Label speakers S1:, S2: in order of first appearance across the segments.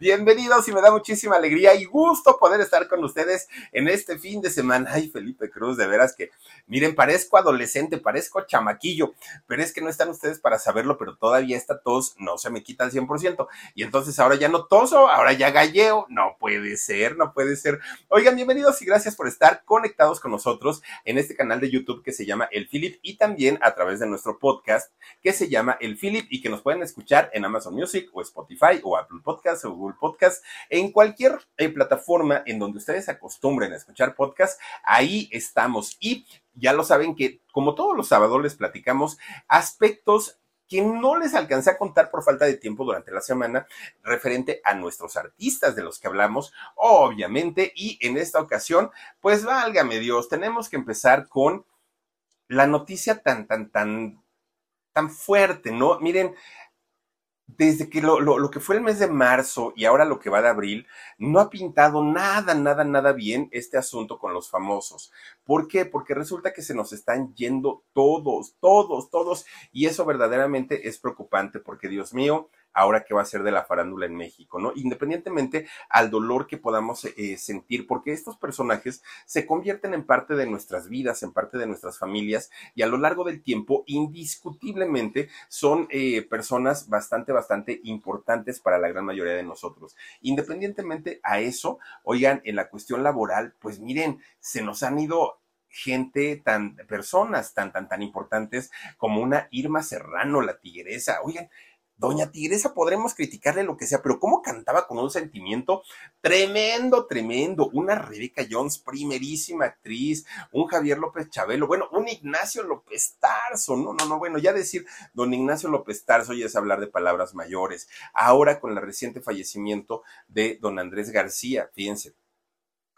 S1: Bienvenidos y me da muchísima alegría y gusto poder estar con ustedes en este fin de semana. Ay, Felipe Cruz, de veras que, miren, parezco adolescente, parezco chamaquillo, pero es que no están ustedes para saberlo, pero todavía esta tos no se me quita al 100%. Y entonces ahora ya no toso, ahora ya galleo. No puede ser, no puede ser. Oigan, bienvenidos y gracias por estar conectados con nosotros en este canal de YouTube que se llama El Philip y también a través de nuestro podcast que se llama El Philip y que nos pueden escuchar en Amazon Music o Spotify o Apple Podcasts o Google Podcast, en cualquier eh, plataforma en donde ustedes acostumbren a escuchar podcast, ahí estamos. Y ya lo saben que, como todos los sábados, les platicamos aspectos que no les alcancé a contar por falta de tiempo durante la semana referente a nuestros artistas de los que hablamos, obviamente, y en esta ocasión, pues válgame Dios, tenemos que empezar con la noticia tan, tan, tan, tan fuerte, ¿no? Miren, desde que lo, lo, lo, que fue el mes de marzo y ahora lo que va de abril, no ha pintado nada, nada, nada bien este asunto con los famosos. ¿Por qué? Porque resulta que se nos están yendo todos, todos, todos, y eso verdaderamente es preocupante porque, Dios mío, ahora qué va a ser de la farándula en México, ¿no? Independientemente al dolor que podamos eh, sentir, porque estos personajes se convierten en parte de nuestras vidas, en parte de nuestras familias, y a lo largo del tiempo, indiscutiblemente, son eh, personas bastante, bastante importantes para la gran mayoría de nosotros. Independientemente a eso, oigan, en la cuestión laboral, pues miren, se nos han ido gente tan, personas tan, tan, tan importantes como una Irma Serrano, la tigresa. Oigan, Doña Tigresa podremos criticarle lo que sea, pero cómo cantaba con un sentimiento tremendo, tremendo. Una Rebeca Jones, primerísima actriz, un Javier López Chabelo, bueno, un Ignacio López Tarso, no, no, no, bueno, ya decir don Ignacio López Tarso ya es hablar de palabras mayores. Ahora con el reciente fallecimiento de don Andrés García, fíjense,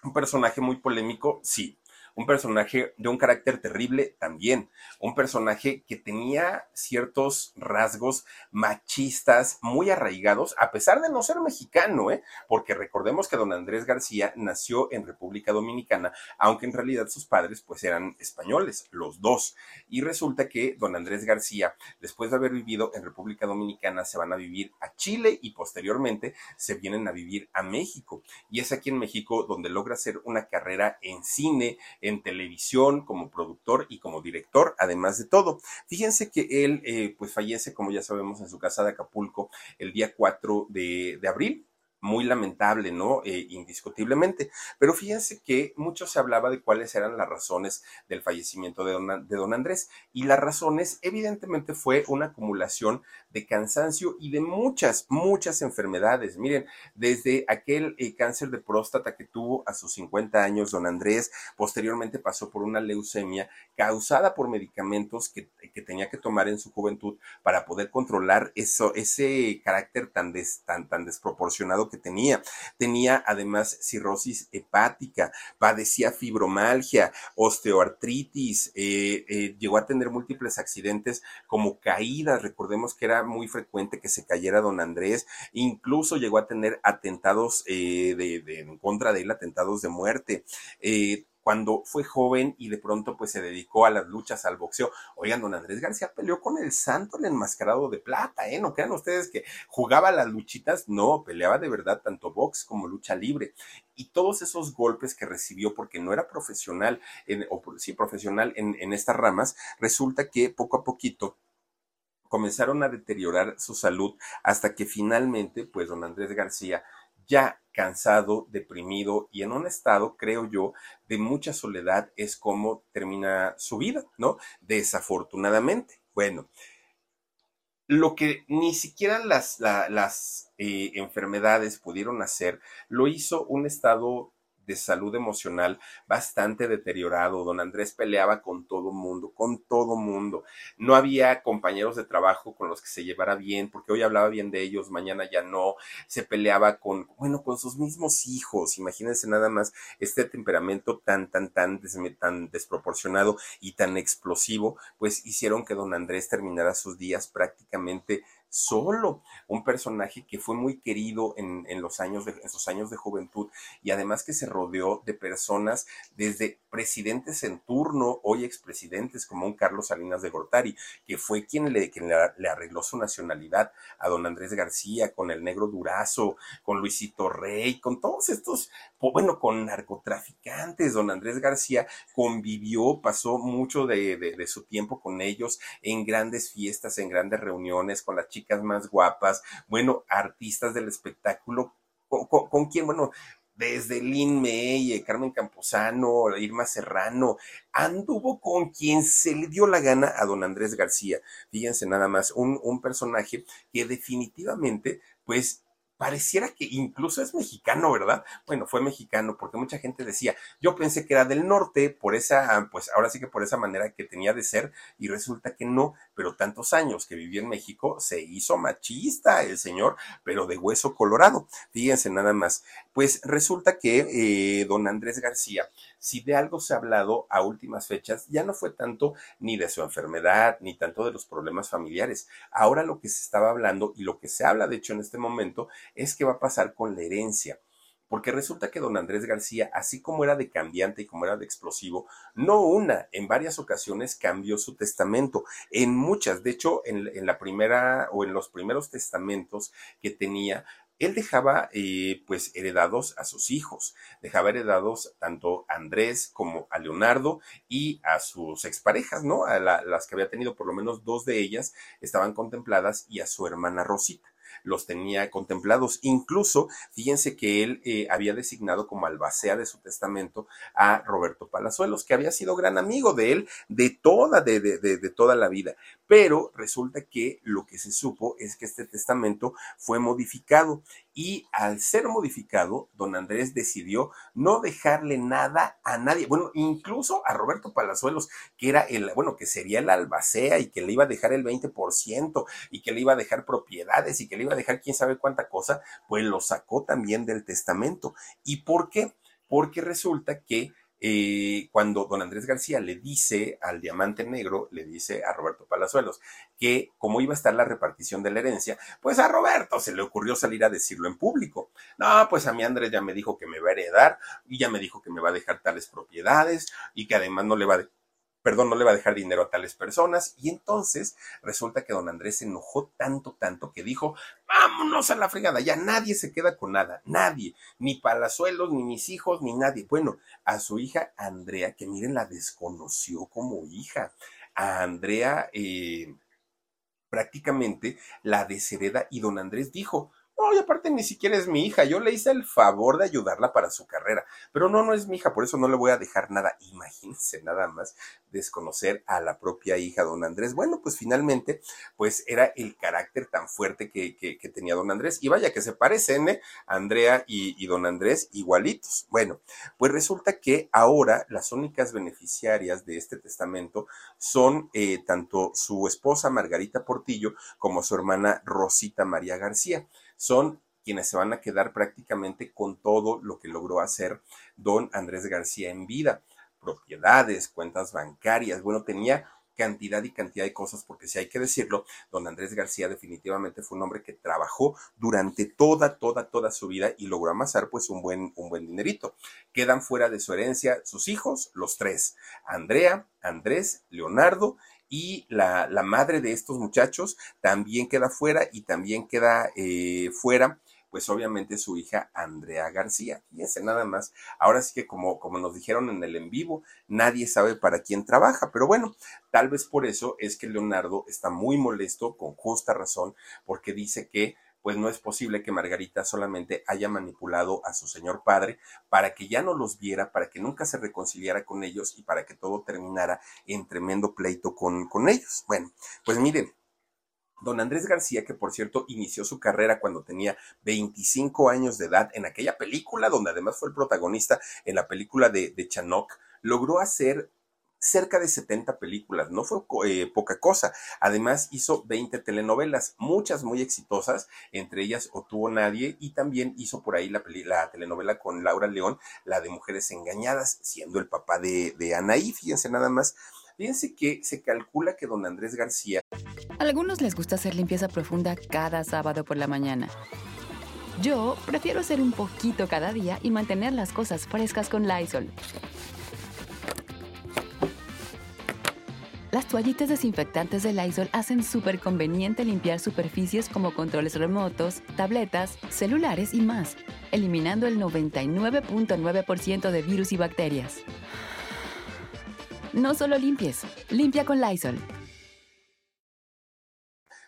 S1: un personaje muy polémico, sí, un personaje de un carácter terrible también, un personaje que tenía ciertos rasgos machistas muy arraigados, a pesar de no ser mexicano, ¿eh? porque recordemos que don Andrés García nació en República Dominicana, aunque en realidad sus padres pues eran españoles, los dos. Y resulta que don Andrés García, después de haber vivido en República Dominicana, se van a vivir a Chile y posteriormente se vienen a vivir a México. Y es aquí en México donde logra hacer una carrera en cine, en televisión, como productor y como director, además de todo. Fíjense que él, eh, pues fallece, como ya sabemos, en su casa de Acapulco el día 4 de, abril muy lamentable, ¿no? Eh, indiscutiblemente. Pero fíjense que mucho se hablaba de cuáles eran las razones del fallecimiento de don, de don Andrés. Y las razones, evidentemente, fue una acumulación de cansancio y de muchas, muchas enfermedades. Miren, desde aquel eh, cáncer de próstata que tuvo a sus 50 años don Andrés, posteriormente pasó por una leucemia causada por medicamentos que, que tenía que tomar en su juventud para poder controlar eso, ese carácter tan, des, tan, tan desproporcionado que tenía. Tenía además cirrosis hepática, padecía fibromalgia, osteoartritis, eh, eh, llegó a tener múltiples accidentes como caídas. Recordemos que era muy frecuente que se cayera don Andrés, incluso llegó a tener atentados eh, de, en contra de él, atentados de muerte. Eh, cuando fue joven y de pronto pues se dedicó a las luchas, al boxeo. Oigan, don Andrés García peleó con el santo el enmascarado de plata, ¿eh? No crean ustedes que jugaba las luchitas, no, peleaba de verdad tanto box como lucha libre. Y todos esos golpes que recibió porque no era profesional, o sí profesional en, en estas ramas, resulta que poco a poquito comenzaron a deteriorar su salud hasta que finalmente, pues don Andrés García, ya cansado, deprimido y en un estado, creo yo, de mucha soledad, es como termina su vida, ¿no? Desafortunadamente. Bueno, lo que ni siquiera las, las eh, enfermedades pudieron hacer, lo hizo un estado de salud emocional bastante deteriorado. Don Andrés peleaba con todo mundo, con todo mundo. No había compañeros de trabajo con los que se llevara bien, porque hoy hablaba bien de ellos, mañana ya no. Se peleaba con, bueno, con sus mismos hijos. Imagínense nada más este temperamento tan, tan, tan, tan desproporcionado y tan explosivo, pues hicieron que don Andrés terminara sus días prácticamente solo, un personaje que fue muy querido en, los años de, en sus años de juventud y además que se rodeó de personas desde presidentes en turno, hoy expresidentes como un Carlos Salinas de Gortari, que fue quien le, quien le, arregló su nacionalidad a don Andrés García, con el negro Durazo, con Luisito Rey, con todos estos, bueno, con narcotraficantes, don Andrés García convivió, pasó mucho de, de su tiempo con ellos en grandes fiestas, en grandes reuniones, con las chicas más guapas, bueno, artistas del espectáculo, ¿con, quién? Bueno, desde Lin May, eh, Carmen Camposano, Irma Serrano, anduvo con quien se le dio la gana a don Andrés García. Fíjense nada más, un, un personaje que definitivamente, pues, pareciera que incluso es mexicano, ¿verdad? Bueno, fue mexicano porque mucha gente decía, yo pensé que era del norte por esa, pues ahora sí que por esa manera que tenía de ser y resulta que no, pero tantos años que vivió en México se hizo machista el señor, pero de hueso colorado. Fíjense nada más. Pues resulta que eh, don Andrés García si de algo se ha hablado a últimas fechas, ya no fue tanto ni de su enfermedad, ni tanto de los problemas familiares. Ahora lo que se estaba hablando y lo que se habla, de hecho, en este momento, es qué va a pasar con la herencia. Porque resulta que don Andrés García, así como era de cambiante y como era de explosivo, no una, en varias ocasiones cambió su testamento. En muchas, de hecho, en, en la primera o en los primeros testamentos que tenía, él dejaba eh, pues heredados a sus hijos, dejaba heredados tanto a Andrés como a Leonardo y a sus exparejas, ¿no? A las que había tenido por lo menos dos de ellas estaban contempladas y a su hermana Rosita los tenía contemplados. Incluso, fíjense que él eh, había designado como albacea de su testamento a Roberto Palazuelos, que había sido gran amigo de él de toda, de, de, de toda la vida. Pero resulta que lo que se supo es que este testamento fue modificado y al ser modificado, don Andrés decidió no dejarle nada a nadie, bueno, incluso a Roberto Palazuelos, que era el, bueno, que sería el albacea y que le iba a dejar el 20% y que le iba a dejar propiedades y que le iba a dejar quién sabe cuánta cosa, pues lo sacó también del testamento. ¿Y por qué? Porque resulta que eh, cuando don Andrés García le dice al diamante negro, le dice a Roberto Palazuelos que cómo iba a estar la repartición de la herencia, pues a Roberto se le ocurrió salir a decirlo en público. No, pues a mí Andrés ya me dijo que me va a heredar y ya me dijo que me va a dejar tales propiedades y que además no le va a perdón, no le va a dejar dinero a tales personas. Y entonces resulta que don Andrés se enojó tanto, tanto que dijo, vámonos a la fregada, ya nadie se queda con nada, nadie, ni Palazuelos, ni mis hijos, ni nadie. Bueno, a su hija Andrea, que miren, la desconoció como hija. A Andrea eh, prácticamente la deshereda y don Andrés dijo, no, y aparte ni siquiera es mi hija. Yo le hice el favor de ayudarla para su carrera. Pero no, no es mi hija, por eso no le voy a dejar nada. Imagínense nada más desconocer a la propia hija, don Andrés. Bueno, pues finalmente, pues era el carácter tan fuerte que, que, tenía don Andrés. Y vaya que se parecen, ¿eh? Andrea y, don Andrés igualitos. Bueno, pues resulta que ahora las únicas beneficiarias de este testamento son eh, tanto su esposa Margarita Portillo como su hermana Rosita María García son quienes se van a quedar prácticamente con todo lo que logró hacer don Andrés García en vida. Propiedades, cuentas bancarias, bueno, tenía cantidad y cantidad de cosas, porque si hay que decirlo, don Andrés García definitivamente fue un hombre que trabajó durante toda, toda, toda su vida y logró amasar pues un buen, un buen dinerito. Quedan fuera de su herencia sus hijos, los tres, Andrea, Andrés, Leonardo y la, la, madre de estos muchachos también queda fuera y también queda eh, fuera pues obviamente su hija Andrea García. Fíjense nada más. Ahora sí que como, como nos dijeron en el en vivo, nadie sabe para quién trabaja, pero bueno, tal vez por eso es que Leonardo está muy molesto, con justa razón, porque dice que pues no es posible que Margarita solamente haya manipulado a su señor padre para que ya no los viera, para que nunca se reconciliara con ellos y para que todo terminara en tremendo pleito con, con ellos. Bueno, pues miren, Don Andrés García, que por cierto inició su carrera cuando tenía 25 años de edad en aquella película, donde además fue el protagonista en la película de, de logró hacer cerca de 70 películas, no fue eh, poca cosa. Además hizo 20 telenovelas, muchas muy exitosas, entre ellas O tuvo nadie y también hizo por ahí la, la, telenovela con Laura León, la de Mujeres Engañadas, siendo el papá de, de Anaí, fíjense nada más. Fíjense que se calcula que don Andrés García...
S2: A algunos les gusta hacer limpieza profunda cada sábado por la mañana. Yo prefiero hacer un poquito cada día y mantener las cosas frescas con Lysol. Las toallitas desinfectantes de Lysol hacen súper conveniente limpiar superficies como controles remotos, tabletas, celulares y más, eliminando el 99.9% de virus y bacterias. No solo limpies, limpia con Lysol.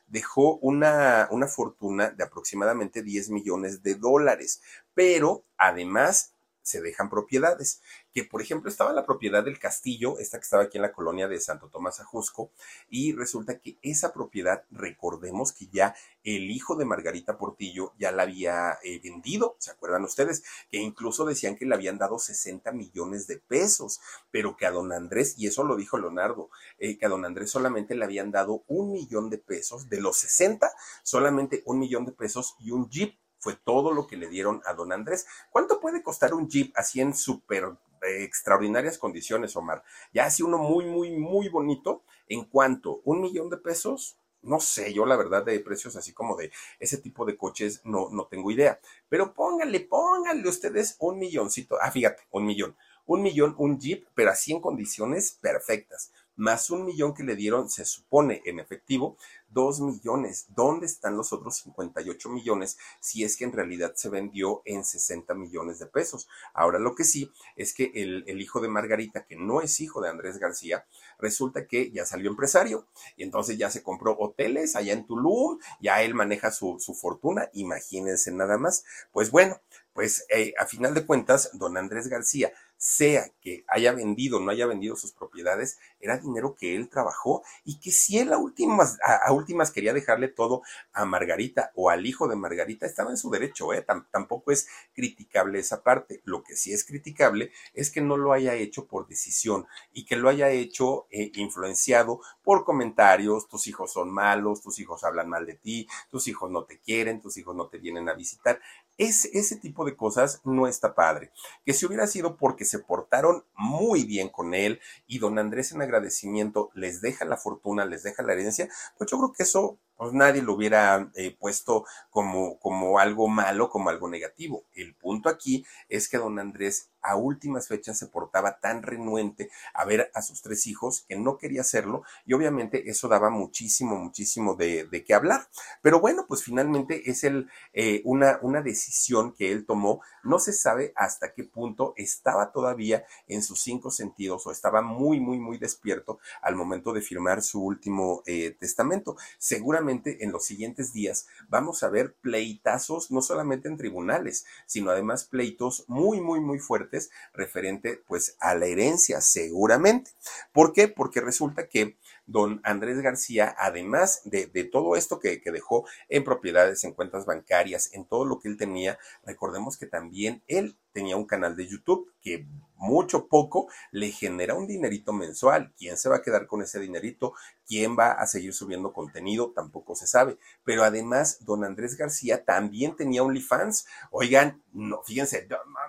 S1: Dejó una, una fortuna de aproximadamente 10 millones de dólares, pero además se dejan propiedades. Que, por ejemplo, estaba la propiedad del castillo, esta que estaba aquí en la colonia de Santo Tomás Ajusco, y resulta que esa propiedad, recordemos que ya el hijo de Margarita Portillo ya la había eh, vendido, ¿se acuerdan ustedes? Que incluso decían que le habían dado 60 millones de pesos, pero que a don Andrés, y eso lo dijo Leonardo, eh, que a don Andrés solamente le habían dado un millón de pesos, de los 60, solamente un millón de pesos y un jeep fue todo lo que le dieron a don Andrés. ¿Cuánto puede costar un Jeep así en súper extraordinarias condiciones, Omar? Ya así uno muy, muy, muy bonito. ¿En cuánto? ¿Un millón de pesos? No sé, yo la verdad de precios así como de ese tipo de coches no, no tengo idea. Pero pónganle, pónganle ustedes un milloncito. Ah, fíjate, un millón. Un millón, un Jeep, pero así en condiciones perfectas más un millón que le dieron, se supone, en efectivo, dos millones. ¿Dónde están los otros 58 millones si es que en realidad se vendió en 60 millones de pesos? Ahora lo que sí es que el, el, hijo de Margarita, que no es hijo de Andrés García, resulta que ya salió empresario y entonces ya se compró hoteles allá en Tulum, ya él maneja su, su fortuna, imagínense nada más. Pues bueno, pues eh, a final de cuentas, don Andrés García sea que haya vendido o no haya vendido sus propiedades, era dinero que él trabajó y que si él a últimas, a, últimas quería dejarle todo a Margarita o al hijo de Margarita, estaba en su derecho, ¿eh? tampoco es criticable esa parte. Lo que sí es criticable es que no lo haya hecho por decisión y que lo haya hecho eh, influenciado por comentarios, tus hijos son malos, tus hijos hablan mal de ti, tus hijos no te quieren, tus hijos no te vienen a visitar. Ese, ese tipo de cosas no está padre. Que si hubiera sido porque se portaron muy bien con él y don Andrés en agradecimiento les deja la fortuna, les deja la herencia, pues yo creo que eso pues nadie lo hubiera eh, puesto como, como algo malo, como algo negativo. El punto aquí es que don Andrés a últimas fechas se portaba tan renuente a ver a sus tres hijos que no quería hacerlo y obviamente eso daba muchísimo, muchísimo de, de qué hablar. Pero bueno, pues finalmente es el, eh, una, una decisión que él tomó. No se sabe hasta qué punto estaba todavía en sus cinco sentidos o estaba muy, muy, muy despierto al momento de firmar su último eh, testamento. Seguramente en los siguientes días vamos a ver pleitazos, no solamente en tribunales, sino además pleitos muy, muy, muy fuertes referente pues a la herencia, seguramente. ¿Por qué? Porque resulta que don Andrés García, además de, todo esto que, dejó en propiedades, en cuentas bancarias, en todo lo que él tenía, recordemos que también él tenía un canal de YouTube que mucho poco le genera un dinerito mensual. ¿Quién se va a quedar con ese dinerito? ¿Quién va a seguir subiendo contenido? Tampoco se sabe. Pero además, don Andrés García también tenía OnlyFans. Oigan, no, fíjense,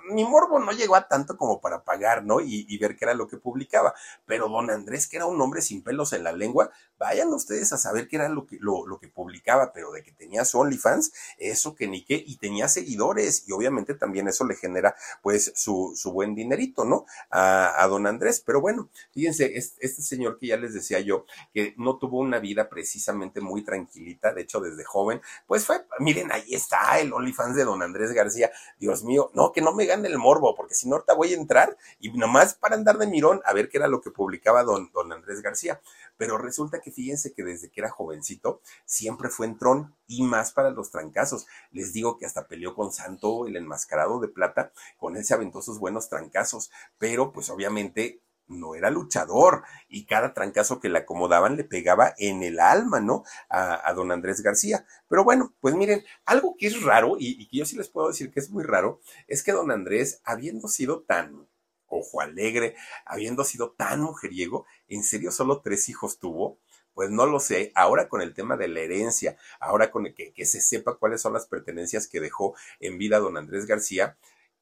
S1: mi morbo no llegó a tanto como para pagar, ¿no? Y, ver qué era lo que publicaba. Pero don Andrés, que era un hombre sin pelos en la lengua, vayan ustedes a saber qué era lo que, lo, lo que publicaba, pero de que tenía su OnlyFans, eso que ni qué, y tenía seguidores, y obviamente también eso le genera pues su, su buen dinerito, ¿no? A, a, don Andrés. Pero bueno, fíjense, este, este señor que ya les decía yo, que no tuvo una vida precisamente muy tranquilita, de hecho desde joven, pues fue, miren, ahí está el OnlyFans de don Andrés García, Dios mío, no, que no me gane el morbo, porque si no ahorita voy a entrar y nomás para andar de mirón a ver qué era lo que publicaba don, don Andrés García. Pero resulta que fíjense que desde que era jovencito siempre fue en tron y más para los trancazos. Les digo que hasta peleó con Santo, el enmascarado de plata, con él se aventó sus buenos trancazos, pero pues obviamente no era luchador y cada trancazo que le acomodaban le pegaba en el alma, ¿no? A, don Andrés García. Pero bueno, pues miren, algo que es raro y, y, que yo sí les puedo decir que es muy raro, es que don Andrés, habiendo sido tan ojo alegre, habiendo sido tan mujeriego, ¿en serio solo tres hijos tuvo? Pues no lo sé. Ahora con el tema de la herencia, ahora con el que, se sepa cuáles son las pertenencias que dejó en vida don Andrés García,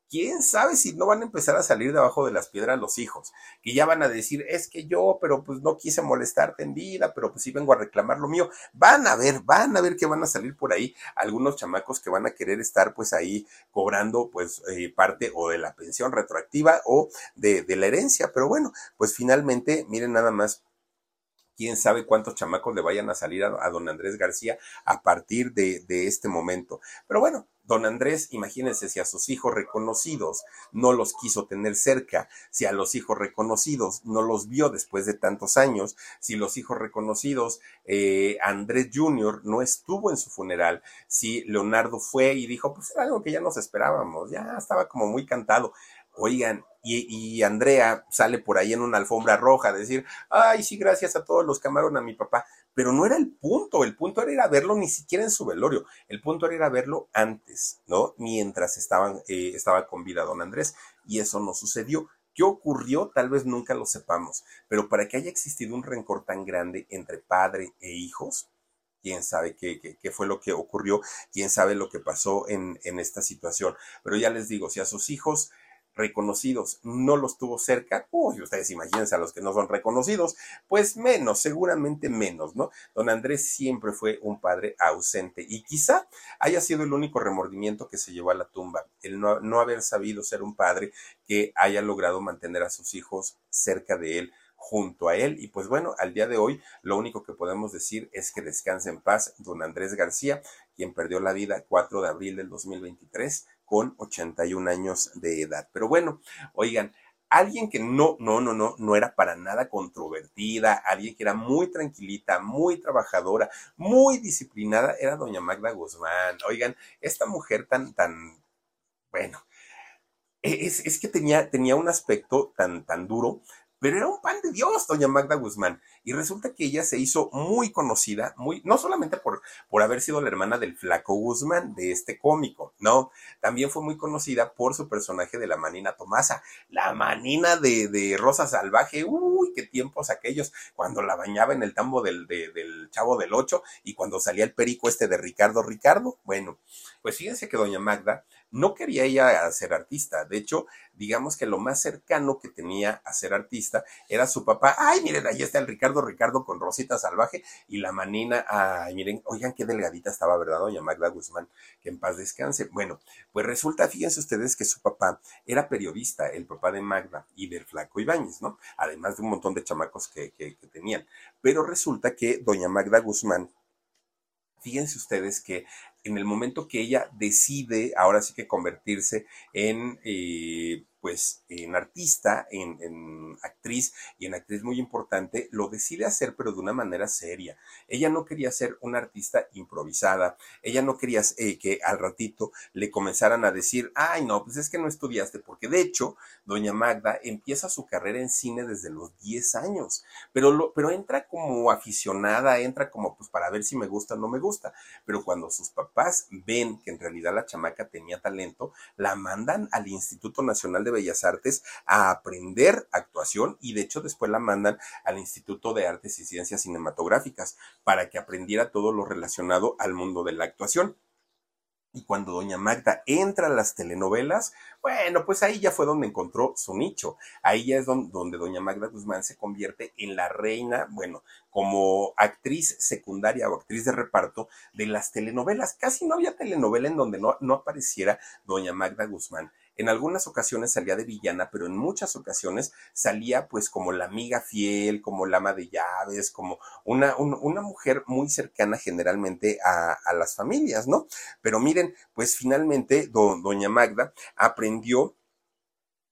S1: quién sabe si no van a empezar a salir debajo de las piedras los hijos, que ya van a decir, es que yo, pero pues no quise molestarte en vida, pero pues sí vengo a reclamar lo mío. Van a ver, van a ver que van a salir por ahí algunos chamacos que van a querer estar pues ahí cobrando pues eh, parte o de la pensión retroactiva o de la herencia. Pero bueno, pues finalmente, miren nada más quién sabe cuántos chamacos le vayan a salir a, don Andrés García a partir de, de, este momento. Pero bueno, don Andrés, imagínense si a sus hijos reconocidos no los quiso tener cerca, si a los hijos reconocidos no los vio después de tantos años, si los hijos reconocidos, eh, Andrés Jr. no estuvo en su funeral, si Leonardo fue y dijo, pues era algo que ya nos esperábamos, ya estaba como muy cantado. Oigan, y, Andrea sale por ahí en una alfombra roja a decir, ay, sí, gracias a todos los que amaron a mi papá. Pero no era el punto, el punto era ir a verlo ni siquiera en su velorio, el punto era ir a verlo antes, ¿no? Mientras estaban, eh, estaba con vida don Andrés, y eso no sucedió. ¿Qué ocurrió? Tal vez nunca lo sepamos, pero para que haya existido un rencor tan grande entre padre e hijos, quién sabe qué, qué, qué, fue lo que ocurrió, quién sabe lo que pasó en, en esta situación. Pero ya les digo, si a sus hijos reconocidos no los tuvo cerca, uy, ustedes imagínense a los que no son reconocidos, pues menos, seguramente menos, ¿no? Don Andrés siempre fue un padre ausente y quizá haya sido el único remordimiento que se llevó a la tumba, el no, no haber sabido ser un padre que haya logrado mantener a sus hijos cerca de él junto a él. Y pues bueno, al día de hoy lo único que podemos decir es que descanse en paz don Andrés García, quien perdió la vida 4 de abril del 2023 con 81 años de edad. Pero bueno, oigan, alguien que no, no, no, no, no era para nada controvertida, alguien que era muy tranquilita, muy trabajadora, muy disciplinada, era doña Magda Guzmán. Oigan, esta mujer tan, tan, bueno, es, es que tenía, tenía un aspecto tan, tan duro, pero era un pan de Dios, doña Magda Guzmán. Y resulta que ella se hizo muy conocida, muy, no solamente por, por haber sido la hermana del flaco Guzmán, de este cómico, no, también fue muy conocida por su personaje de la Manina Tomasa, la Manina de, de Rosa Salvaje, uy, qué tiempos aquellos, cuando la bañaba en el tambo del, de, del Chavo del Ocho y cuando salía el perico este de Ricardo Ricardo. Bueno, pues fíjense que doña Magda no quería ella ser artista. De hecho, digamos que lo más cercano que tenía a ser artista era su papá. Ay, miren, ahí está el Ricardo Ricardo con Rosita Salvaje y la manina. Ay, miren, oigan qué delgadita estaba, ¿verdad, doña Magda Guzmán? Que en paz descanse. Bueno, pues resulta, fíjense ustedes que su papá era periodista, el papá de Magda y del Flaco Ibáñez, ¿no? Además de un montón de chamacos que, que, que tenían. Pero resulta que doña Magda Guzmán fíjense ustedes que en el momento que ella decide ahora sí que convertirse en eh, pues en artista, en, actriz y en actriz muy importante, lo decide hacer pero de una manera seria. Ella no quería ser una artista improvisada, ella no quería eh, que al ratito le comenzaran a decir, ay no, pues es que no estudiaste, porque de hecho, doña Magda empieza su carrera en cine desde los 10 años, pero, lo, pero entra como aficionada, entra como pues para ver si me gusta o no me gusta, pero cuando sus ven que en realidad la chamaca tenía talento, la mandan al Instituto Nacional de Bellas Artes a aprender actuación y de hecho después la mandan al Instituto de Artes y Ciencias Cinematográficas para que aprendiera todo lo relacionado al mundo de la actuación. Y cuando doña Magda entra a las telenovelas, bueno, pues ahí ya fue donde encontró su nicho. Ahí ya es donde, doña Magda Guzmán se convierte en la reina, bueno, como actriz secundaria o actriz de reparto de las telenovelas. Casi no había telenovela en donde no, no apareciera doña Magda Guzmán. En algunas ocasiones salía de villana, pero en muchas ocasiones salía pues como la amiga fiel, como la ama de llaves, como una, una mujer muy cercana generalmente a, a, las familias, ¿no? Pero miren, pues finalmente doña Magda aprendió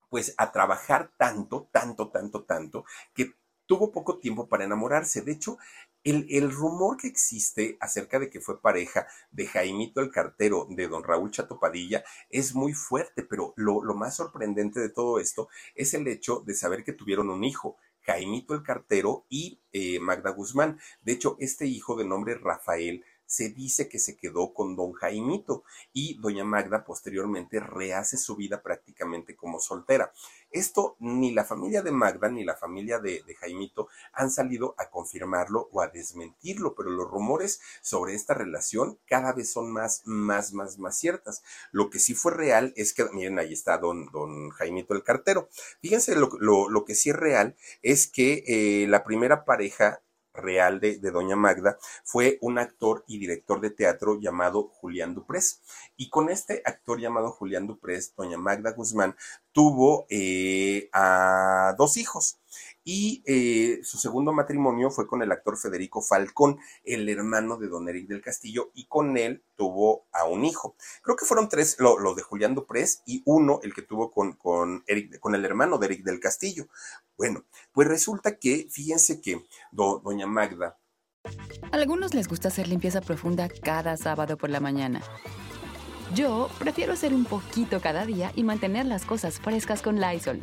S1: pues a trabajar tanto, tanto, tanto, tanto, que tuvo poco tiempo para enamorarse. De hecho, el, rumor que existe acerca de que fue pareja de Jaimito el cartero de don Raúl Chatopadilla es muy fuerte, pero lo, más sorprendente de todo esto es el hecho de saber que tuvieron un hijo. Jaimito el cartero y eh, Magda Guzmán. De hecho, este hijo de nombre Rafael se dice que se quedó con don Jaimito y doña Magda posteriormente rehace su vida prácticamente como soltera. Esto ni la familia de Magda ni la familia de, Jaimito han salido a confirmarlo o a desmentirlo, pero los rumores sobre esta relación cada vez son más, más, más, más ciertas. Lo que sí fue real es que, miren, ahí está don, don Jaimito el cartero. Fíjense, lo, lo, que sí es real es que eh, la primera pareja real de, Doña Magda fue un actor y director de teatro llamado Julián Duprés. Y con este actor llamado Julián Duprés, Doña Magda Guzmán tuvo eh, a dos hijos y eh, su segundo matrimonio fue con el actor Federico Falcón, el hermano de don Eric del Castillo, y con él tuvo a un hijo. Creo que fueron tres, los de Julián Duprés, y uno, el que tuvo con, con, Eric, con el hermano de Eric del Castillo. Bueno, pues resulta que, fíjense que doña Magda.
S2: A algunos les gusta hacer limpieza profunda cada sábado por la mañana. Yo prefiero hacer un poquito cada día y mantener las cosas frescas con Lysol.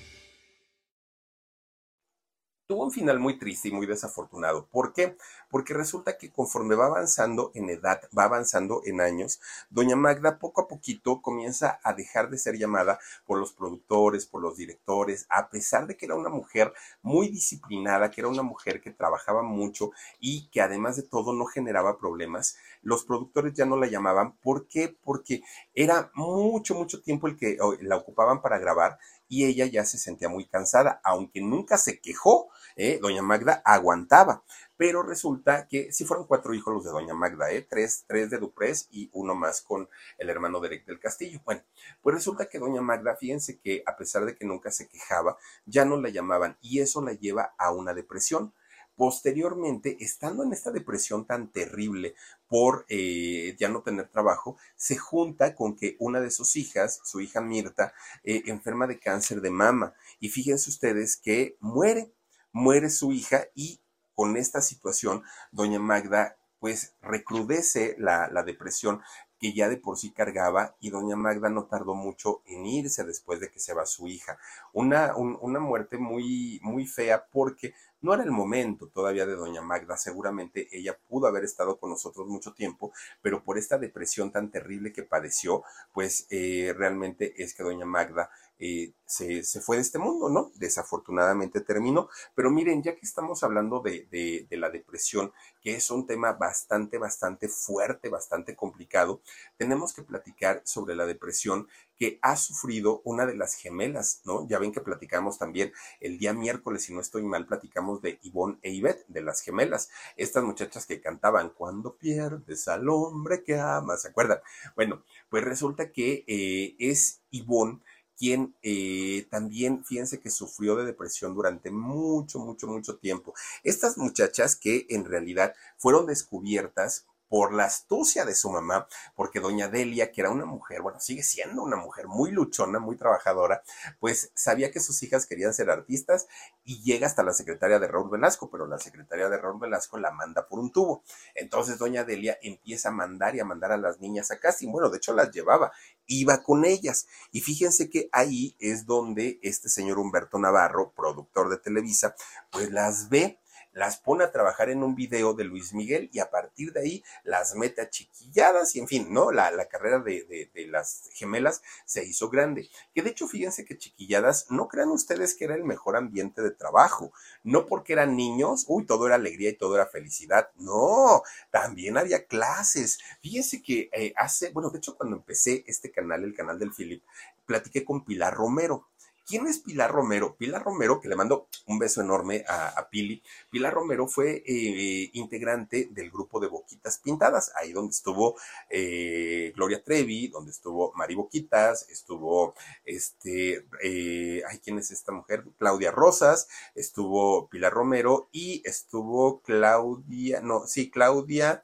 S1: tuvo un final muy triste y muy desafortunado. ¿Por qué? Porque resulta que conforme va avanzando en edad, va avanzando en años, doña Magda poco a poquito comienza a dejar de ser llamada por los productores, por los directores, a pesar de que era una mujer muy disciplinada, que era una mujer que trabajaba mucho y que además de todo no generaba problemas, los productores ya no la llamaban. ¿Por qué? Porque era mucho, mucho tiempo el que la ocupaban para grabar y ella ya se sentía muy cansada, aunque nunca se quejó, ¿eh? doña Magda aguantaba. Pero resulta que sí fueron cuatro hijos los de doña Magda, ¿eh? tres, tres de Duprés y uno más con el hermano de Eric del Castillo. Bueno, pues resulta que doña Magda, fíjense que a pesar de que nunca se quejaba, ya no la llamaban y eso la lleva a una depresión. Posteriormente, estando en esta depresión tan terrible por eh, ya no tener trabajo, se junta con que una de sus hijas, su hija Mirta, eh, enferma de cáncer de mama. Y fíjense ustedes que muere, muere su hija y con esta situación, doña Magda pues recrudece la, la, depresión que ya de por sí cargaba y doña Magda no tardó mucho en irse después de que se va su hija. Una, una muerte muy, muy fea porque no era el momento todavía de doña Magda, seguramente ella pudo haber estado con nosotros mucho tiempo, pero por esta depresión tan terrible que padeció, pues eh, realmente es que doña Magda eh, se, fue de este mundo, ¿no? Desafortunadamente terminó. Pero miren, ya que estamos hablando de, de, la depresión, que es un tema bastante, bastante fuerte, bastante complicado, tenemos que platicar sobre la depresión que ha sufrido una de las gemelas, ¿no? Ya ven que platicamos también el día miércoles, si no estoy mal, platicamos de Ivonne e Ivette, de las gemelas, estas muchachas que cantaban Cuando pierdes al hombre que amas, ¿se acuerdan? Bueno, pues resulta que eh, es Ivonne quien eh, también, fíjense que sufrió de depresión durante mucho, mucho, mucho tiempo. Estas muchachas que en realidad fueron descubiertas por la astucia de su mamá, porque doña Delia, que era una mujer, bueno, sigue siendo una mujer muy luchona, muy trabajadora, pues sabía que sus hijas querían ser artistas y llega hasta la secretaria de Raúl Velasco, pero la secretaria de Raúl Velasco la manda por un tubo. Entonces doña Delia empieza a mandar y a mandar a las niñas a casting. Bueno, de hecho las llevaba, iba con ellas. Y fíjense que ahí es donde este señor Humberto Navarro, productor de Televisa, pues las ve las pone a trabajar en un video de Luis Miguel y a partir de ahí las mete a chiquilladas y en fin, ¿no? La, la carrera de, de, las gemelas se hizo grande. Que de hecho, fíjense que chiquilladas, no crean ustedes que era el mejor ambiente de trabajo, no porque eran niños, uy, todo era alegría y todo era felicidad, no, también había clases. Fíjense que eh, hace, bueno, de hecho cuando empecé este canal, el canal del Philip, platiqué con Pilar Romero. ¿Quién es Pilar Romero? Pilar Romero, que le mando un beso enorme a, Pili. Pilar Romero fue eh, integrante del grupo de Boquitas Pintadas, ahí donde estuvo eh, Gloria Trevi, donde estuvo Mari Boquitas, estuvo este, eh, ay, ¿quién es esta mujer? Claudia Rosas, estuvo Pilar Romero y estuvo Claudia, no, sí, Claudia,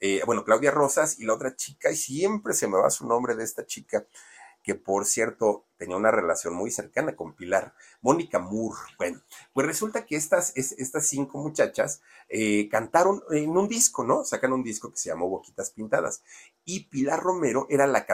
S1: eh, bueno, Claudia Rosas y la otra chica, y siempre se me va su nombre de esta chica que por cierto tenía una relación muy cercana con Pilar, Mónica Moore. Bueno, pues resulta que estas, estas cinco muchachas eh, cantaron en un disco, ¿no? Sacan un disco que se llamó Boquitas Pintadas. Y Pilar Romero era la,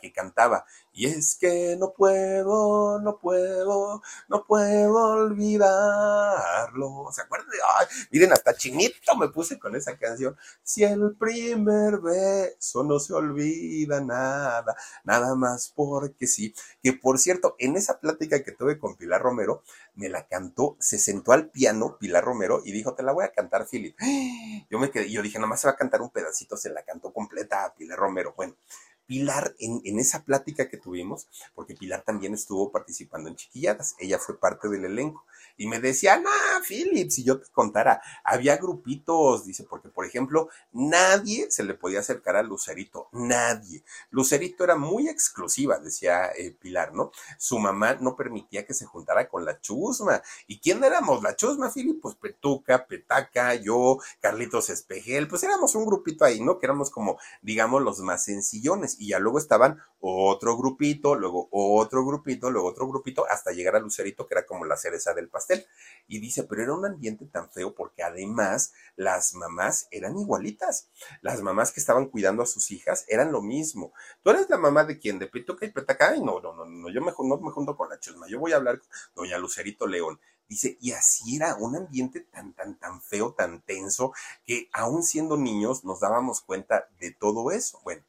S1: que cantaba. Y es que no puedo, no puedo, no puedo olvidarlo. ¿Se acuerdan? Ay, miren, hasta chinito me puse con esa canción. Si el primer beso no se olvida nada, nada más porque sí que por cierto, en esa plática que tuve con Pilar Romero, me la cantó, se sentó al piano Pilar Romero y dijo, te la voy a cantar, Philip. Yo me quedé, yo dije, nomás se va a cantar un pedacito, se la cantó completa a Pilar Romero. Bueno, Pilar, en, en, esa plática que tuvimos, porque Pilar también estuvo participando en Chiquilladas, ella fue parte del elenco, y me decía, no, Philip, si yo te contara, había grupitos, dice, porque por ejemplo, nadie se le podía acercar a Lucerito, nadie. Lucerito era muy exclusiva, decía eh, Pilar, ¿no? Su mamá no permitía que se juntara con la chusma. ¿Y quién éramos? La chusma, Philip, pues Petuca, Petaca, yo, Carlitos Espejel, pues éramos un grupito ahí, ¿no? Que éramos como, digamos, los más sencillones y ya luego estaban otro grupito, luego otro grupito, luego otro grupito, hasta llegar a Lucerito, que era como la cereza del pastel. Y dice, pero era un ambiente tan feo porque además las mamás eran igualitas. Las mamás que estaban cuidando a sus hijas eran lo mismo. Tú eres la mamá de quién, de Pituca y Petaca. No, no, no, no, yo me, no me junto con la chusma, yo voy a hablar con doña Lucerito León. Dice, y así era un ambiente tan, tan, tan feo, tan tenso, que aún siendo niños nos dábamos cuenta de todo eso. Bueno,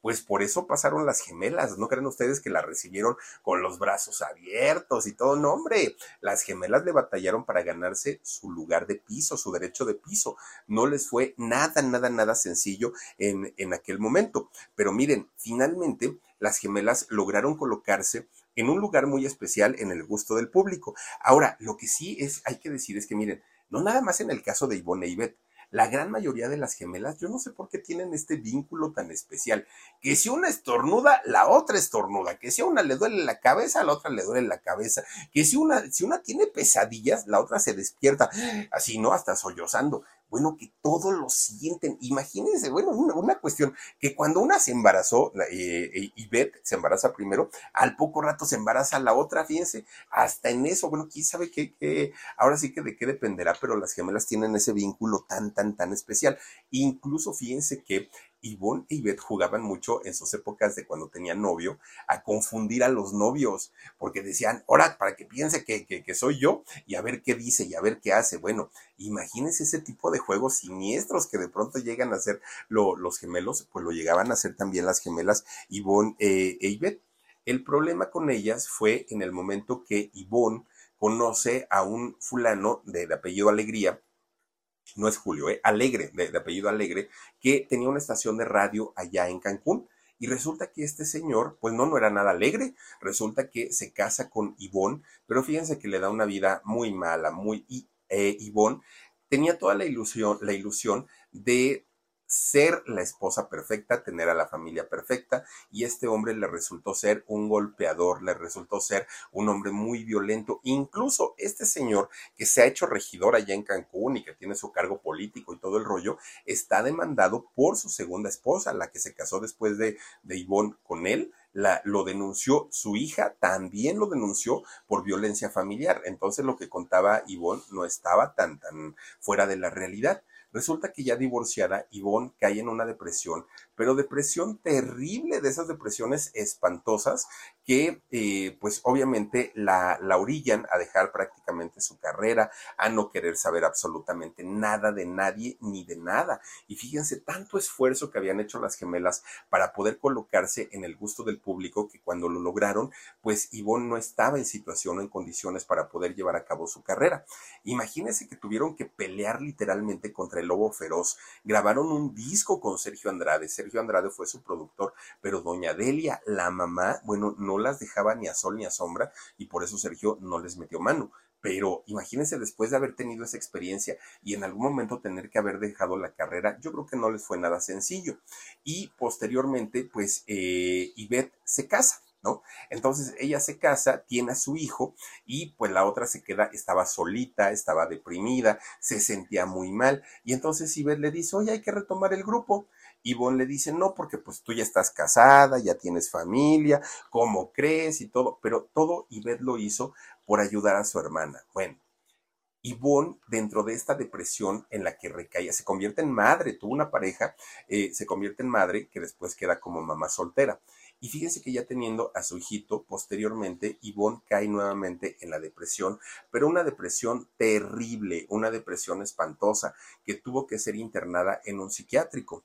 S1: pues por eso pasaron las gemelas. ¿No creen ustedes que la recibieron con los brazos abiertos y todo? No, hombre, las gemelas le batallaron para ganarse su lugar de piso, su derecho de piso. No les fue nada, nada, nada sencillo en, en aquel momento. Pero miren, finalmente las gemelas lograron colocarse en un lugar muy especial en el gusto del público. Ahora, lo que sí es, hay que decir es que miren, no nada más en el caso de Ivonne e Ivette, la gran mayoría de las gemelas, yo no sé por qué tienen este vínculo tan especial, que si una estornuda, la otra estornuda, que si a una le duele la cabeza, a la otra le duele la cabeza, que si una, si una tiene pesadillas, la otra se despierta, así, ¿no? Hasta sollozando bueno, que todos lo sienten. Imagínense, bueno, una, cuestión, que cuando una se embarazó, eh, eh, Ivette se embaraza primero, al poco rato se embaraza la otra, fíjense, hasta en eso, bueno, quién sabe qué, ahora sí que de qué dependerá, pero las gemelas tienen ese vínculo tan, tan, tan especial. Incluso fíjense que Yvonne e Ivette jugaban mucho en sus épocas de cuando tenían novio a confundir a los novios, porque decían, ahora, para que piense que, que, soy yo y a ver qué dice y a ver qué hace. Bueno, imagínense ese tipo de juegos siniestros que de pronto llegan a ser los gemelos, pues lo llegaban a ser también las gemelas Yvonne eh, e Ivette. El problema con ellas fue en el momento que Yvonne conoce a un fulano de apellido Alegría, no es Julio, ¿eh? Alegre, de, apellido Alegre, que tenía una estación de radio allá en Cancún. Y resulta que este señor, pues no, no era nada alegre. Resulta que se casa con Ivonne, pero fíjense que le da una vida muy mala, muy... Eh, Ivonne tenía toda la ilusión, la ilusión de ser la esposa perfecta, tener a la familia perfecta, y este hombre le resultó ser un golpeador, le resultó ser un hombre muy violento. Incluso este señor que se ha hecho regidor allá en Cancún y que tiene su cargo político y todo el rollo, está demandado por su segunda esposa, la que se casó después de, de Ivonne con él. La, lo denunció su hija, también lo denunció por violencia familiar. Entonces lo que contaba Ivonne no estaba tan, tan fuera de la realidad. Resulta que ya divorciada, Yvonne cae en una depresión, pero depresión terrible, de esas depresiones espantosas que eh, pues obviamente la, la orillan a dejar prácticamente su carrera, a no querer saber absolutamente nada de nadie ni de nada. Y fíjense tanto esfuerzo que habían hecho las gemelas para poder colocarse en el gusto del público que cuando lo lograron, pues Ivonne no estaba en situación o en condiciones para poder llevar a cabo su carrera. Imagínense que tuvieron que pelear literalmente contra el lobo feroz. Grabaron un disco con Sergio Andrade. Andrade fue su productor, pero doña Delia, la mamá, bueno, no las dejaba ni a sol ni a sombra y por eso Sergio no les metió mano. Pero imagínense después de haber tenido esa experiencia y en algún momento tener que haber dejado la carrera, yo creo que no les fue nada sencillo. Y posteriormente, pues, eh, se casa. ¿No? Entonces ella se casa, tiene a su hijo y pues la otra se queda, estaba solita, estaba deprimida, se sentía muy mal y entonces Ivette le dice, oye, hay que retomar el grupo. Ivonne le dice, no, porque pues tú ya estás casada, ya tienes familia, ¿cómo crees? Y todo, pero todo Ivette lo hizo por ayudar a su hermana. Bueno, Ivonne, dentro de esta depresión en la que recaía, se convierte en madre, tuvo una pareja, eh, se convierte en madre que después queda como mamá soltera. Y fíjense que ya teniendo a su hijito, posteriormente, Ivonne cae nuevamente en la depresión, pero una depresión terrible, una depresión espantosa, que tuvo que ser internada en un psiquiátrico.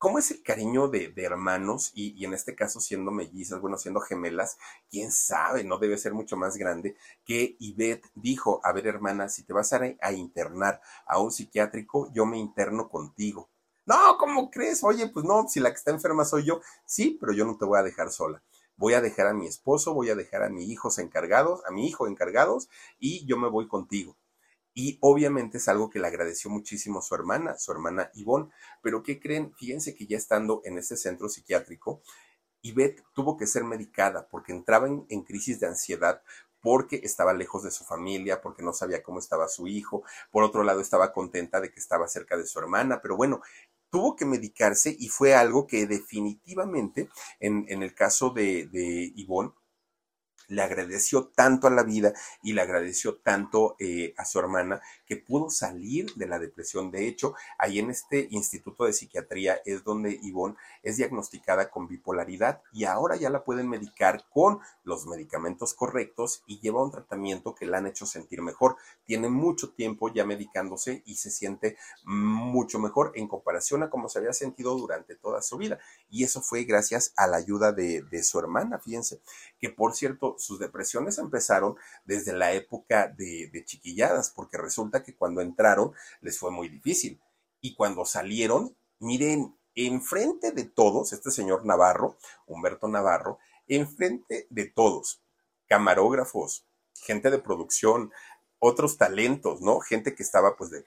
S1: ¿Cómo es el cariño de, hermanos y, en este caso siendo mellizas, bueno, siendo gemelas, quién sabe, no debe ser mucho más grande que Ivette dijo, a ver hermana, si te vas a, a internar a un psiquiátrico, yo me interno contigo. No, ¿cómo crees? Oye, pues no, si la que está enferma soy yo, sí, pero yo no te voy a dejar sola. Voy a dejar a mi esposo, voy a dejar a mis hijos encargados, a mi hijo encargados, y yo me voy contigo. Y obviamente es algo que le agradeció muchísimo su hermana, su hermana Ivonne. Pero ¿qué creen? Fíjense que ya estando en ese centro psiquiátrico, Ivette tuvo que ser medicada porque entraba en, en, crisis de ansiedad porque estaba lejos de su familia, porque no sabía cómo estaba su hijo. Por otro lado, estaba contenta de que estaba cerca de su hermana. Pero bueno, tuvo que medicarse y fue algo que definitivamente, en, en el caso de, de Ivonne, le agradeció tanto a la vida y le agradeció tanto eh, a su hermana que pudo salir de la depresión. De hecho, ahí en este Instituto de Psiquiatría es donde Ivonne es diagnosticada con bipolaridad y ahora ya la pueden medicar con los medicamentos correctos y lleva un tratamiento que la han hecho sentir mejor. Tiene mucho tiempo ya medicándose y se siente mucho mejor en comparación a cómo se había sentido durante toda su vida. Y eso fue gracias a la ayuda de, de su hermana, fíjense, que por cierto, sus depresiones empezaron desde la época de, chiquilladas, porque resulta que cuando entraron les fue muy difícil. Y cuando salieron, miren, enfrente de todos, este señor Navarro, Humberto Navarro, enfrente de todos, camarógrafos, gente de producción, otros talentos, ¿no? Gente que estaba pues de,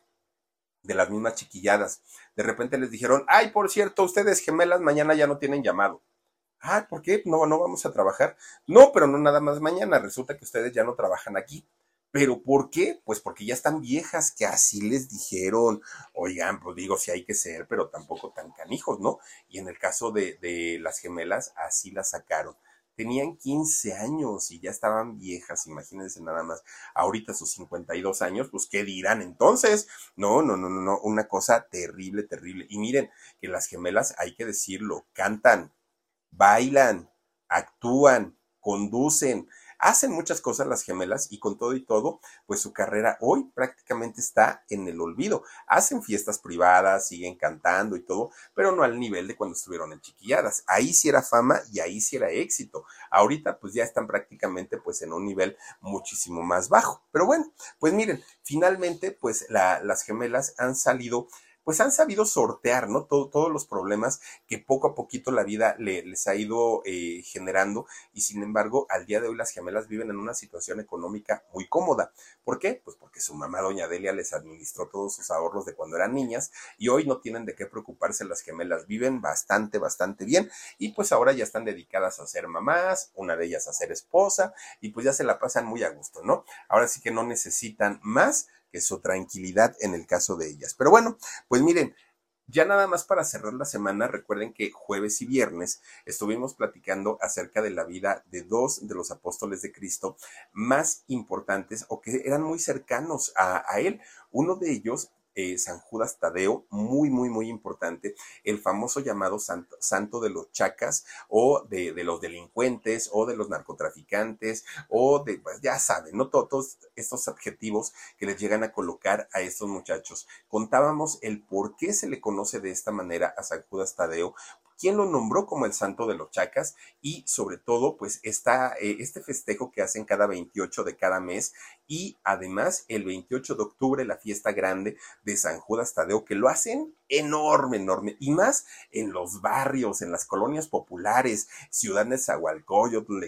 S1: de las mismas chiquilladas. De repente les dijeron, ay, por cierto, ustedes gemelas mañana ya no tienen llamado. Ah, ¿por qué? No, no vamos a trabajar. No, pero no nada más mañana. Resulta que ustedes ya no trabajan aquí. ¿Pero por qué? Pues porque ya están viejas, que así les dijeron. Oigan, pues digo, si hay que ser, pero tampoco tan canijos, ¿no? Y en el caso de, de las gemelas, así las sacaron. Tenían 15 años y ya estaban viejas, imagínense nada más. Ahorita sus 52 años, pues ¿qué dirán entonces? No, no, no, no, no, una cosa terrible, terrible. Y miren que las gemelas, hay que decirlo, cantan, bailan, actúan, conducen, hacen muchas cosas las gemelas y con todo y todo, pues su carrera hoy prácticamente está en el olvido. Hacen fiestas privadas, siguen cantando y todo, pero no al nivel de cuando estuvieron en chiquilladas. Ahí sí era fama y ahí sí era éxito. Ahorita pues ya están prácticamente pues en un nivel muchísimo más bajo. Pero bueno, pues miren, finalmente pues las gemelas han salido pues han sabido sortear, ¿no? todos los problemas que poco a poquito la vida les ha ido eh, generando y sin embargo, al día de hoy las gemelas viven en una situación económica muy cómoda. ¿Por qué? Pues porque su mamá, doña Delia, les administró todos sus ahorros de cuando eran niñas y hoy no tienen de qué preocuparse las gemelas, viven bastante, bastante bien y pues ahora ya están dedicadas a ser mamás, una de ellas a ser esposa y pues ya se la pasan muy a gusto, ¿no? Ahora sí que no necesitan más que su tranquilidad en el caso de ellas. Pero bueno, pues miren, ya nada más para cerrar la semana, recuerden que jueves y viernes estuvimos platicando acerca de la vida de dos de los apóstoles de Cristo más importantes o que eran muy cercanos a, a él. Uno de ellos eh, San Judas Tadeo, muy, muy, muy importante, el famoso llamado santo, santo de los chacas o de, los delincuentes o de los narcotraficantes o de, pues ya saben, ¿no? Todos estos adjetivos que les llegan a colocar a estos muchachos. Contábamos el por qué se le conoce de esta manera a San Judas Tadeo, quién lo nombró como el santo de los chacas y sobre todo pues está eh, este festejo que hacen cada 28 de cada mes y además el 28 de octubre la fiesta grande de San Judas Tadeo que lo hacen enorme, enorme y más en los barrios, en las colonias populares, Ciudad de Zahualcoyotl,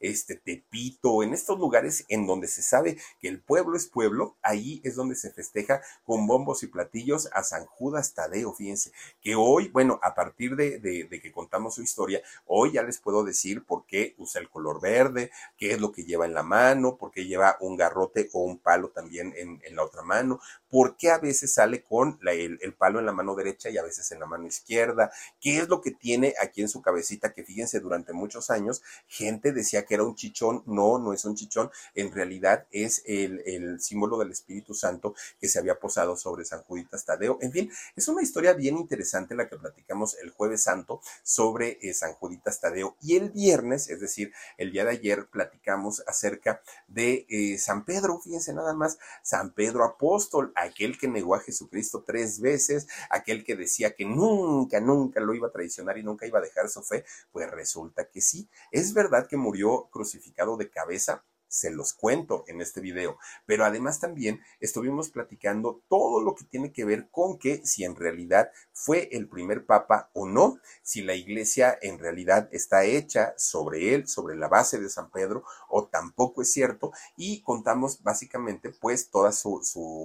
S1: este Tepito, en estos lugares en donde se sabe que el pueblo es pueblo, ahí es donde se festeja con bombos y platillos a San Judas Tadeo, fíjense, que hoy, bueno, a partir de, que contamos su historia, hoy ya les puedo decir por qué usa el color verde, qué es lo que lleva en la mano, por qué lleva un garrote o un palo también en, la otra mano, por qué a veces sale con el, el, palo en la mano derecha y a veces en la mano izquierda, qué es lo que tiene aquí en su cabecita, que fíjense, durante muchos años gente decía que era un chichón, no, no es un chichón, en realidad es el símbolo del Espíritu Santo que se había posado sobre San Juditas Tadeo. En fin, es una historia bien interesante la que platicamos el jueves santo sobre eh, San Juditas Tadeo. Y el viernes, es decir, el día de ayer platicamos acerca de eh, San Pedro, fíjense nada más, San Pedro apóstol, aquel que negó a Jesucristo tres veces, aquel que decía que nunca, nunca lo iba a traicionar y nunca iba a dejar su fe, pues resulta que sí, es verdad que murió crucificado de cabeza, se los cuento en este video. Pero además también estuvimos platicando todo lo que tiene que ver con que si en realidad fue el primer papa o no, si la iglesia en realidad está hecha sobre él, sobre la base de San Pedro, o tampoco es cierto. Y contamos básicamente pues toda su,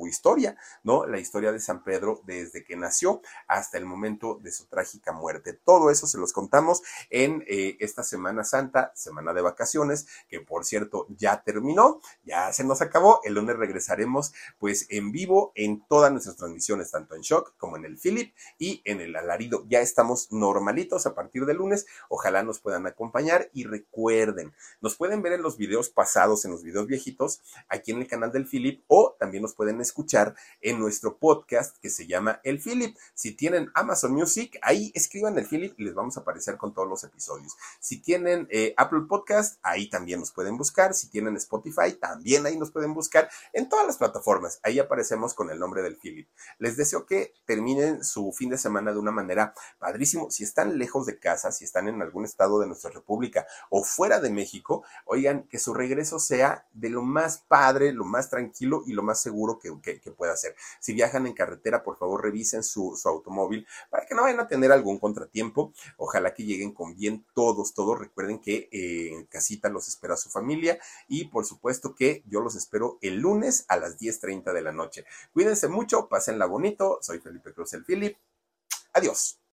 S1: historia, ¿no? La historia de San Pedro desde que nació hasta el momento de su trágica muerte. Todo eso se los contamos en eh, esta Semana Santa, semana de vacaciones, que por cierto ya terminó, ya se nos acabó. El lunes regresaremos pues en vivo en todas nuestras transmisiones, tanto en Shock como en el Philip y en el Alarido. Ya estamos normalitos a partir del lunes. Ojalá nos puedan acompañar y recuerden, nos pueden ver en los videos pasados, en los videos viejitos, aquí en el canal del Philip o también nos pueden escuchar en nuestro podcast que se llama El Philip. Si tienen Amazon Music, ahí escriban el Philip y les vamos a aparecer con todos los episodios. Si tienen eh, Apple Podcast, ahí también nos pueden buscar. Si tienen en Spotify, también ahí nos pueden buscar en todas las plataformas. Ahí aparecemos con el nombre del Philip. Les deseo que terminen su fin de semana de una manera padrísimo. Si están lejos de casa, si están en algún estado de nuestra república o fuera de México, oigan, que su regreso sea de lo más padre, lo más tranquilo y lo más seguro que, pueda ser. Si viajan en carretera, por favor revisen su, automóvil para que no vayan a tener algún contratiempo. Ojalá que lleguen con bien todos, todos. Recuerden que eh, en casita los espera su familia y por supuesto que yo los espero el lunes a las 10.30 de la noche. Cuídense mucho, pásenla bonito. Soy Felipe Cruz el Philip. Adiós.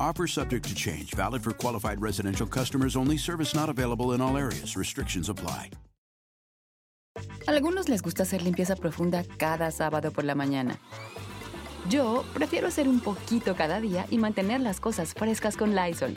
S3: Offer subject to change, valid for qualified residential customers only, service not available in all areas. Restrictions apply.
S2: Algunos les gusta hacer limpieza profunda cada sábado por la mañana. Yo prefiero hacer un poquito cada día y mantener las cosas frescas con Lysol.